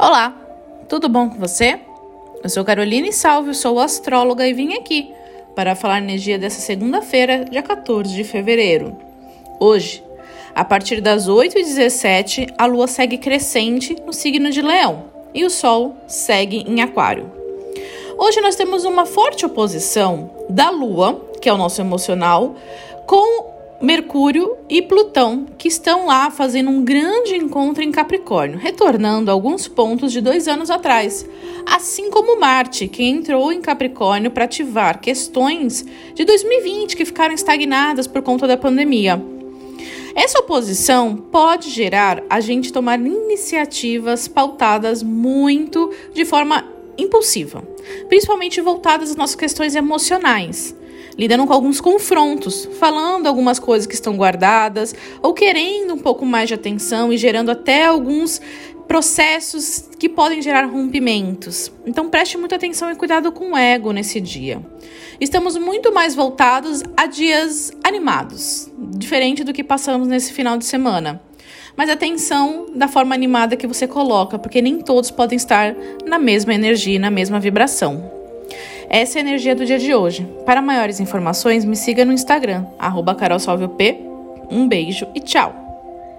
Olá, tudo bom com você? Eu sou Caroline Salve, sou astróloga e vim aqui para falar energia dessa segunda-feira, dia 14 de fevereiro. Hoje, a partir das 8h17, a lua segue crescente no signo de Leão e o sol segue em Aquário. Hoje nós temos uma forte oposição da lua, que é o nosso emocional, com Mercúrio e Plutão, que estão lá fazendo um grande encontro em Capricórnio, retornando alguns pontos de dois anos atrás, assim como Marte, que entrou em Capricórnio para ativar questões de 2020 que ficaram estagnadas por conta da pandemia. Essa oposição pode gerar a gente tomar iniciativas pautadas muito de forma impulsiva, principalmente voltadas às nossas questões emocionais lidando com alguns confrontos, falando algumas coisas que estão guardadas ou querendo um pouco mais de atenção e gerando até alguns processos que podem gerar rompimentos. Então preste muita atenção e cuidado com o ego nesse dia. Estamos muito mais voltados a dias animados, diferente do que passamos nesse final de semana. Mas atenção da forma animada que você coloca, porque nem todos podem estar na mesma energia, na mesma vibração. Essa é a energia do dia de hoje. Para maiores informações, me siga no Instagram, arroba Um beijo e tchau!